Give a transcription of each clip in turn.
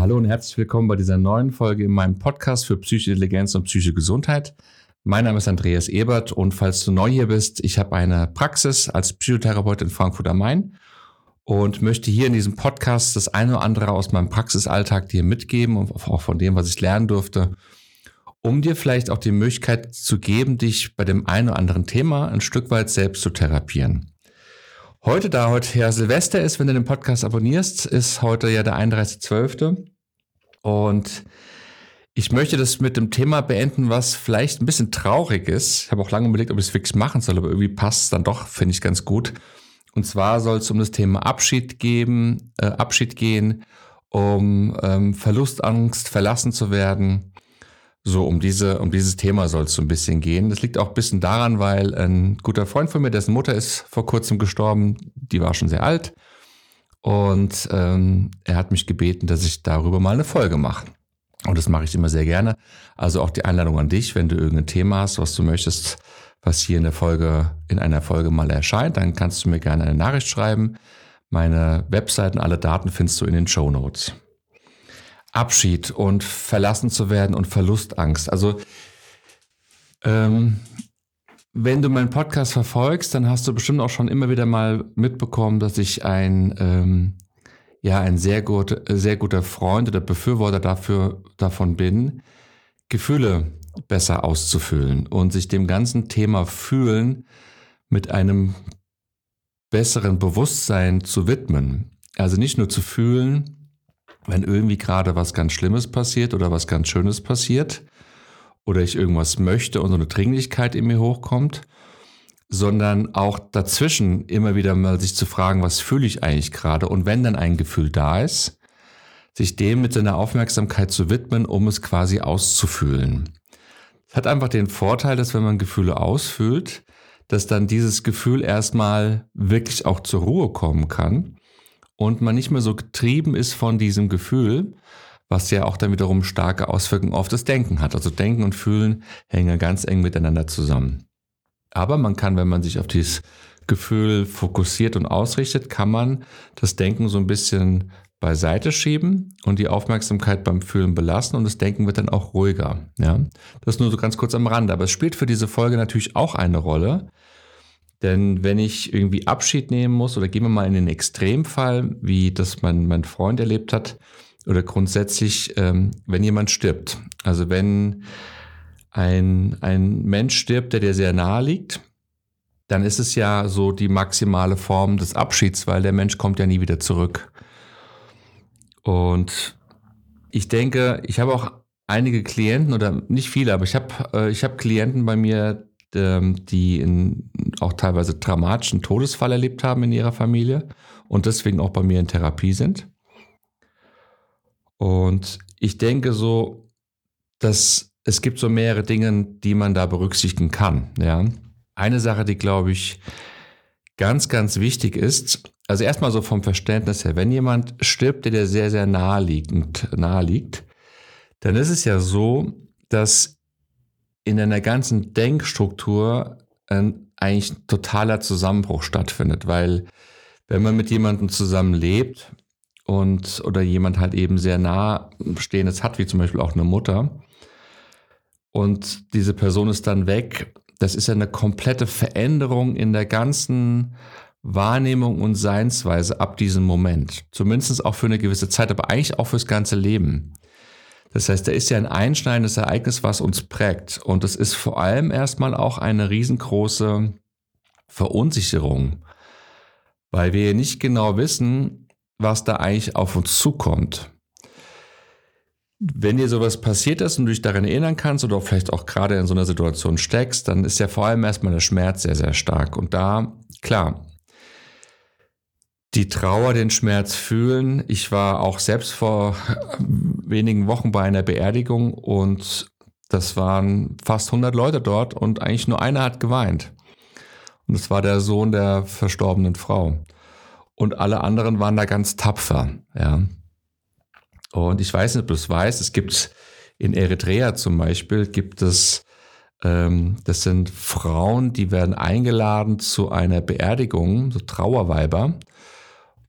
Hallo und herzlich willkommen bei dieser neuen Folge in meinem Podcast für Psychische Intelligenz und psychische Gesundheit. Mein Name ist Andreas Ebert und falls du neu hier bist, ich habe eine Praxis als Psychotherapeut in Frankfurt am Main und möchte hier in diesem Podcast das eine oder andere aus meinem Praxisalltag dir mitgeben und auch von dem, was ich lernen durfte, um dir vielleicht auch die Möglichkeit zu geben, dich bei dem einen oder anderen Thema ein Stück weit selbst zu therapieren. Heute, da heute ja Silvester ist, wenn du den Podcast abonnierst, ist heute ja der 31.12. Und ich möchte das mit dem Thema beenden, was vielleicht ein bisschen traurig ist. Ich habe auch lange überlegt, ob ich es fix machen soll, aber irgendwie passt es dann doch, finde ich ganz gut. Und zwar soll es um das Thema Abschied geben, äh, Abschied gehen, um ähm, Verlustangst, verlassen zu werden so, um diese, um dieses Thema soll es so ein bisschen gehen. Das liegt auch ein bisschen daran, weil ein guter Freund von mir, dessen Mutter ist vor kurzem gestorben, die war schon sehr alt. Und ähm, er hat mich gebeten, dass ich darüber mal eine Folge mache. Und das mache ich immer sehr gerne. Also auch die Einladung an dich, wenn du irgendein Thema hast, was du möchtest, was hier in der Folge, in einer Folge mal erscheint, dann kannst du mir gerne eine Nachricht schreiben. Meine Webseiten, alle Daten findest du in den Show Notes. Abschied und verlassen zu werden und Verlustangst. Also ähm, wenn du meinen Podcast verfolgst, dann hast du bestimmt auch schon immer wieder mal mitbekommen, dass ich ein ähm, ja ein sehr gut, sehr guter Freund oder Befürworter dafür davon bin, Gefühle besser auszufüllen und sich dem ganzen Thema fühlen mit einem besseren Bewusstsein zu widmen. Also nicht nur zu fühlen, wenn irgendwie gerade was ganz Schlimmes passiert oder was ganz Schönes passiert oder ich irgendwas möchte und so eine Dringlichkeit in mir hochkommt, sondern auch dazwischen immer wieder mal sich zu fragen, was fühle ich eigentlich gerade und wenn dann ein Gefühl da ist, sich dem mit seiner Aufmerksamkeit zu widmen, um es quasi auszufühlen. Es hat einfach den Vorteil, dass wenn man Gefühle ausfüllt, dass dann dieses Gefühl erstmal wirklich auch zur Ruhe kommen kann und man nicht mehr so getrieben ist von diesem Gefühl, was ja auch dann wiederum starke Auswirkungen auf das Denken hat. Also Denken und Fühlen hängen ganz eng miteinander zusammen. Aber man kann, wenn man sich auf dieses Gefühl fokussiert und ausrichtet, kann man das Denken so ein bisschen beiseite schieben und die Aufmerksamkeit beim Fühlen belassen und das Denken wird dann auch ruhiger. Ja, das nur so ganz kurz am Rande. Aber es spielt für diese Folge natürlich auch eine Rolle, denn wenn ich irgendwie Abschied nehmen muss, oder gehen wir mal in den Extremfall, wie das mein, mein Freund erlebt hat, oder grundsätzlich, ähm, wenn jemand stirbt. Also wenn ein, ein Mensch stirbt, der dir sehr nahe liegt, dann ist es ja so die maximale Form des Abschieds, weil der Mensch kommt ja nie wieder zurück. Und ich denke, ich habe auch einige Klienten oder nicht viele, aber ich habe äh, ich habe Klienten bei mir, die in, auch teilweise dramatischen Todesfall erlebt haben in ihrer Familie und deswegen auch bei mir in Therapie sind. Und ich denke so, dass es gibt so mehrere Dinge, die man da berücksichtigen kann. Ja. Eine Sache, die glaube ich ganz, ganz wichtig ist, also erstmal so vom Verständnis her, wenn jemand stirbt, der dir sehr, sehr naheliegend, nahe liegt, dann ist es ja so, dass in einer ganzen Denkstruktur ein eigentlich totaler Zusammenbruch stattfindet, weil wenn man mit jemandem zusammen lebt und oder jemand halt eben sehr nah stehendes hat, wie zum Beispiel auch eine Mutter, und diese Person ist dann weg, das ist ja eine komplette Veränderung in der ganzen Wahrnehmung und Seinsweise ab diesem Moment. Zumindest auch für eine gewisse Zeit, aber eigentlich auch fürs ganze Leben. Das heißt, da ist ja ein einschneidendes Ereignis, was uns prägt. Und es ist vor allem erstmal auch eine riesengroße Verunsicherung, weil wir nicht genau wissen, was da eigentlich auf uns zukommt. Wenn dir sowas passiert ist und du dich daran erinnern kannst oder vielleicht auch gerade in so einer Situation steckst, dann ist ja vor allem erstmal der Schmerz sehr, sehr stark. Und da, klar, die Trauer, den Schmerz fühlen. Ich war auch selbst vor wenigen Wochen bei einer Beerdigung und das waren fast 100 Leute dort und eigentlich nur einer hat geweint. Und es war der Sohn der verstorbenen Frau. Und alle anderen waren da ganz tapfer, ja. Und ich weiß nicht, ob du es weißt, es gibt in Eritrea zum Beispiel, gibt es, ähm, das sind Frauen, die werden eingeladen zu einer Beerdigung, so Trauerweiber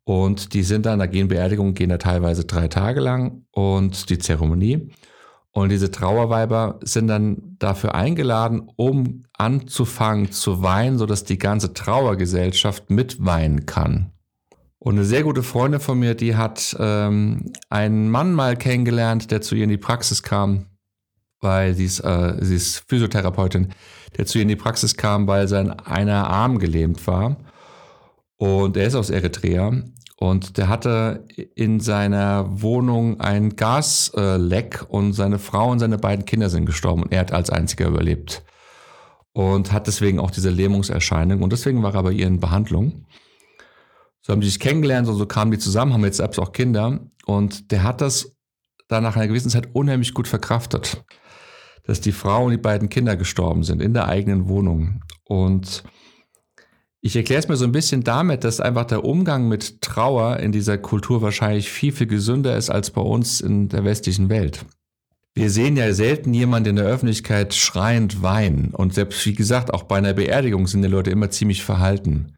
Und die sind dann, da gehen Beerdigungen, gehen da teilweise drei Tage lang und die Zeremonie. Und diese Trauerweiber sind dann dafür eingeladen, um anzufangen zu weinen, sodass die ganze Trauergesellschaft mitweinen kann. Und eine sehr gute Freundin von mir, die hat ähm, einen Mann mal kennengelernt, der zu ihr in die Praxis kam, weil sie ist, äh, sie ist Physiotherapeutin, der zu ihr in die Praxis kam, weil sein einer Arm gelähmt war. Und er ist aus Eritrea. Und der hatte in seiner Wohnung ein Gasleck und seine Frau und seine beiden Kinder sind gestorben und er hat als einziger überlebt. Und hat deswegen auch diese Lähmungserscheinung und deswegen war er bei ihr in Behandlung. So haben die sich kennengelernt und so kamen die zusammen, haben jetzt selbst auch Kinder. Und der hat das dann nach einer gewissen Zeit unheimlich gut verkraftet, dass die Frau und die beiden Kinder gestorben sind in der eigenen Wohnung. Und ich erkläre es mir so ein bisschen damit, dass einfach der Umgang mit Trauer in dieser Kultur wahrscheinlich viel, viel gesünder ist als bei uns in der westlichen Welt. Wir sehen ja selten jemanden in der Öffentlichkeit schreiend weinen. Und selbst, wie gesagt, auch bei einer Beerdigung sind die Leute immer ziemlich verhalten.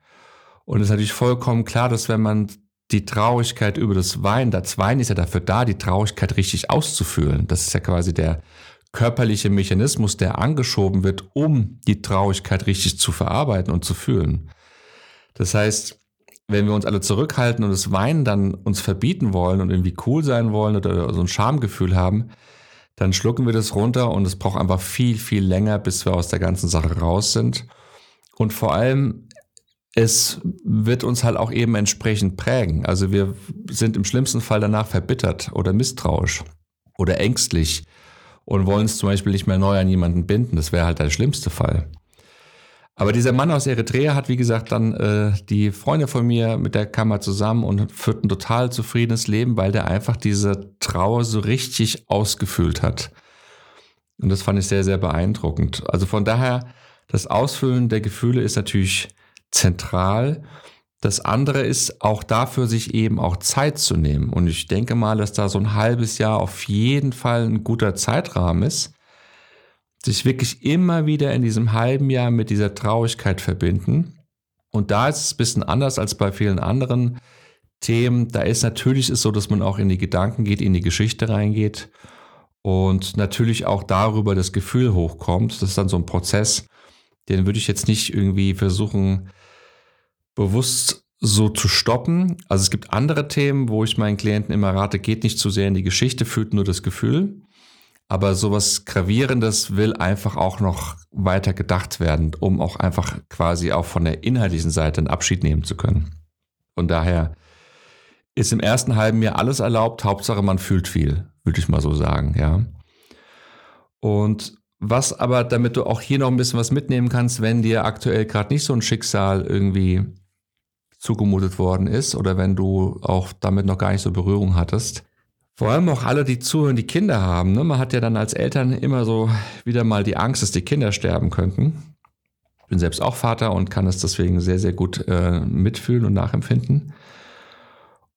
Und es ist natürlich vollkommen klar, dass wenn man die Traurigkeit über das Weinen, das Weinen ist ja dafür da, die Traurigkeit richtig auszufühlen. Das ist ja quasi der körperliche Mechanismus, der angeschoben wird, um die Traurigkeit richtig zu verarbeiten und zu fühlen. Das heißt, wenn wir uns alle zurückhalten und das Weinen dann uns verbieten wollen und irgendwie cool sein wollen oder so ein Schamgefühl haben, dann schlucken wir das runter und es braucht einfach viel, viel länger, bis wir aus der ganzen Sache raus sind. Und vor allem es wird uns halt auch eben entsprechend prägen. Also wir sind im schlimmsten Fall danach verbittert oder misstrauisch oder ängstlich und wollen es zum Beispiel nicht mehr neu an jemanden binden. Das wäre halt der schlimmste Fall. Aber dieser Mann aus Eritrea hat, wie gesagt, dann äh, die Freunde von mir mit der Kammer zusammen und führt ein total zufriedenes Leben, weil der einfach diese Trauer so richtig ausgefüllt hat. Und das fand ich sehr, sehr beeindruckend. Also von daher, das Ausfüllen der Gefühle ist natürlich zentral. Das andere ist auch dafür, sich eben auch Zeit zu nehmen. Und ich denke mal, dass da so ein halbes Jahr auf jeden Fall ein guter Zeitrahmen ist. Sich wirklich immer wieder in diesem halben Jahr mit dieser Traurigkeit verbinden. Und da ist es ein bisschen anders als bei vielen anderen Themen. Da ist natürlich ist so, dass man auch in die Gedanken geht, in die Geschichte reingeht und natürlich auch darüber das Gefühl hochkommt. Das ist dann so ein Prozess, den würde ich jetzt nicht irgendwie versuchen, bewusst so zu stoppen. Also es gibt andere Themen, wo ich meinen Klienten immer rate, geht nicht zu sehr in die Geschichte, fühlt nur das Gefühl. Aber sowas Gravierendes will einfach auch noch weiter gedacht werden, um auch einfach quasi auch von der inhaltlichen Seite einen Abschied nehmen zu können. Von daher ist im ersten halben Jahr alles erlaubt, Hauptsache man fühlt viel, würde ich mal so sagen, ja. Und was aber, damit du auch hier noch ein bisschen was mitnehmen kannst, wenn dir aktuell gerade nicht so ein Schicksal irgendwie zugemutet worden ist oder wenn du auch damit noch gar nicht so Berührung hattest. Vor allem auch alle, die zuhören, die Kinder haben. Ne? Man hat ja dann als Eltern immer so wieder mal die Angst, dass die Kinder sterben könnten. Ich bin selbst auch Vater und kann es deswegen sehr, sehr gut äh, mitfühlen und nachempfinden.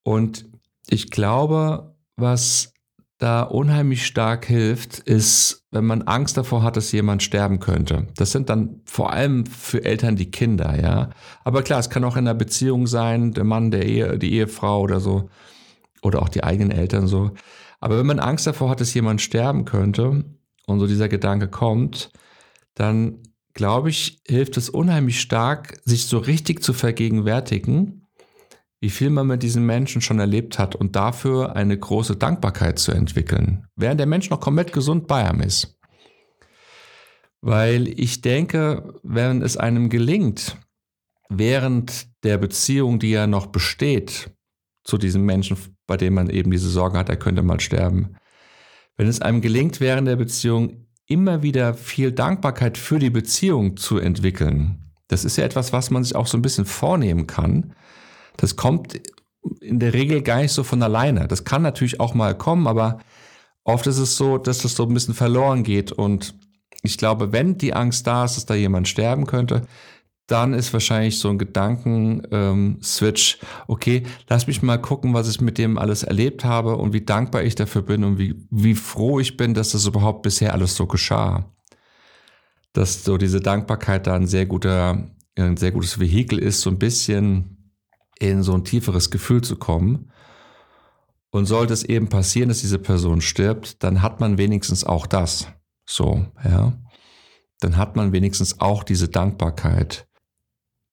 Und ich glaube, was da unheimlich stark hilft, ist, wenn man Angst davor hat, dass jemand sterben könnte. Das sind dann vor allem für Eltern die Kinder, ja. Aber klar, es kann auch in einer Beziehung sein, der Mann, der Ehe, die Ehefrau oder so. Oder auch die eigenen Eltern so. Aber wenn man Angst davor hat, dass jemand sterben könnte und so dieser Gedanke kommt, dann glaube ich, hilft es unheimlich stark, sich so richtig zu vergegenwärtigen, wie viel man mit diesen Menschen schon erlebt hat und dafür eine große Dankbarkeit zu entwickeln, während der Mensch noch komplett gesund bei einem ist. Weil ich denke, wenn es einem gelingt, während der Beziehung, die ja noch besteht, zu diesem Menschen, bei dem man eben diese Sorge hat, er könnte mal sterben, wenn es einem gelingt, während der Beziehung immer wieder viel Dankbarkeit für die Beziehung zu entwickeln, das ist ja etwas, was man sich auch so ein bisschen vornehmen kann, das kommt in der Regel gar nicht so von alleine. Das kann natürlich auch mal kommen, aber oft ist es so, dass das so ein bisschen verloren geht. Und ich glaube, wenn die Angst da ist, dass da jemand sterben könnte, dann ist wahrscheinlich so ein Gedanken-Switch, ähm, okay, lass mich mal gucken, was ich mit dem alles erlebt habe und wie dankbar ich dafür bin und wie, wie froh ich bin, dass das überhaupt bisher alles so geschah. Dass so diese Dankbarkeit da ein sehr guter, ein sehr gutes Vehikel ist, so ein bisschen in so ein tieferes Gefühl zu kommen. Und sollte es eben passieren, dass diese Person stirbt, dann hat man wenigstens auch das. So, ja. Dann hat man wenigstens auch diese Dankbarkeit.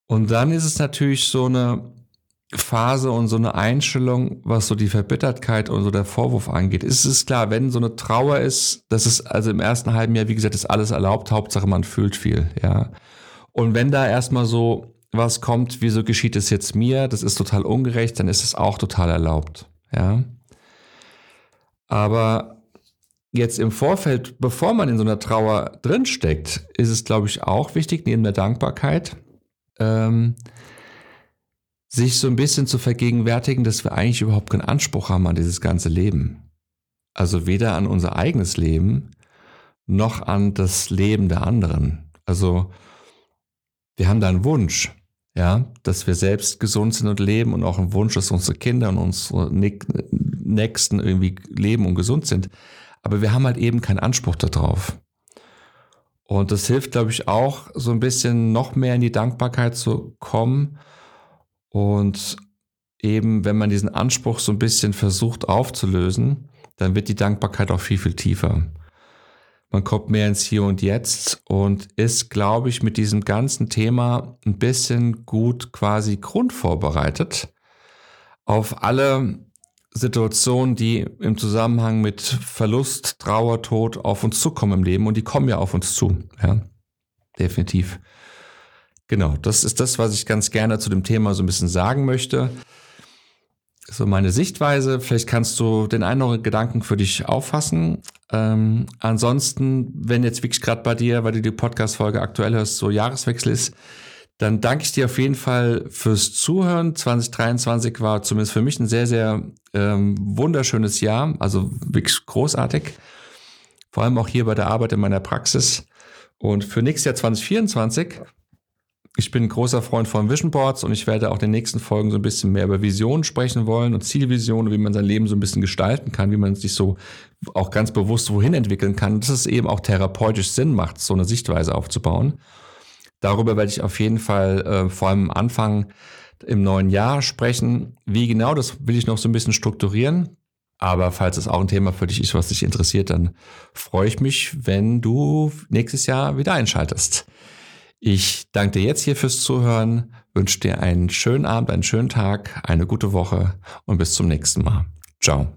Und dann ist es natürlich so eine Phase und so eine Einstellung, was so die Verbittertheit und so der Vorwurf angeht. Es ist klar, wenn so eine Trauer ist, das ist also im ersten halben Jahr, wie gesagt, ist alles erlaubt, Hauptsache man fühlt viel, ja. Und wenn da erstmal so was kommt, wieso geschieht es jetzt mir, das ist total ungerecht, dann ist es auch total erlaubt, ja. Aber jetzt im Vorfeld, bevor man in so einer Trauer drinsteckt, ist es, glaube ich, auch wichtig, neben der Dankbarkeit, ähm, sich so ein bisschen zu vergegenwärtigen, dass wir eigentlich überhaupt keinen Anspruch haben an dieses ganze Leben. Also weder an unser eigenes Leben noch an das Leben der anderen. Also wir haben da einen Wunsch, ja, dass wir selbst gesund sind und leben und auch einen Wunsch, dass unsere Kinder und unsere Nächsten irgendwie leben und gesund sind. Aber wir haben halt eben keinen Anspruch darauf. Und das hilft, glaube ich, auch so ein bisschen noch mehr in die Dankbarkeit zu kommen und eben, wenn man diesen Anspruch so ein bisschen versucht aufzulösen, dann wird die Dankbarkeit auch viel, viel tiefer. Man kommt mehr ins Hier und Jetzt und ist, glaube ich, mit diesem ganzen Thema ein bisschen gut quasi grundvorbereitet auf alle Situationen, die im Zusammenhang mit Verlust, Trauer, Tod auf uns zukommen im Leben und die kommen ja auf uns zu. Ja, definitiv. Genau, das ist das, was ich ganz gerne zu dem Thema so ein bisschen sagen möchte. So meine Sichtweise. Vielleicht kannst du den einen oder anderen Gedanken für dich auffassen. Ähm, ansonsten, wenn jetzt wirklich gerade bei dir, weil du die Podcast-Folge aktuell hörst, so Jahreswechsel ist, dann danke ich dir auf jeden Fall fürs Zuhören. 2023 war zumindest für mich ein sehr, sehr ähm, wunderschönes Jahr, also wirklich großartig. Vor allem auch hier bei der Arbeit in meiner Praxis. Und für nächstes Jahr 2024 ich bin ein großer Freund von Vision Boards und ich werde auch in den nächsten Folgen so ein bisschen mehr über Visionen sprechen wollen und Zielvisionen, wie man sein Leben so ein bisschen gestalten kann, wie man sich so auch ganz bewusst wohin entwickeln kann, dass es eben auch therapeutisch Sinn macht, so eine Sichtweise aufzubauen. Darüber werde ich auf jeden Fall äh, vor allem am Anfang im neuen Jahr sprechen. Wie genau, das will ich noch so ein bisschen strukturieren. Aber falls es auch ein Thema für dich ist, was dich interessiert, dann freue ich mich, wenn du nächstes Jahr wieder einschaltest. Ich danke dir jetzt hier fürs Zuhören, wünsche dir einen schönen Abend, einen schönen Tag, eine gute Woche und bis zum nächsten Mal. Ciao.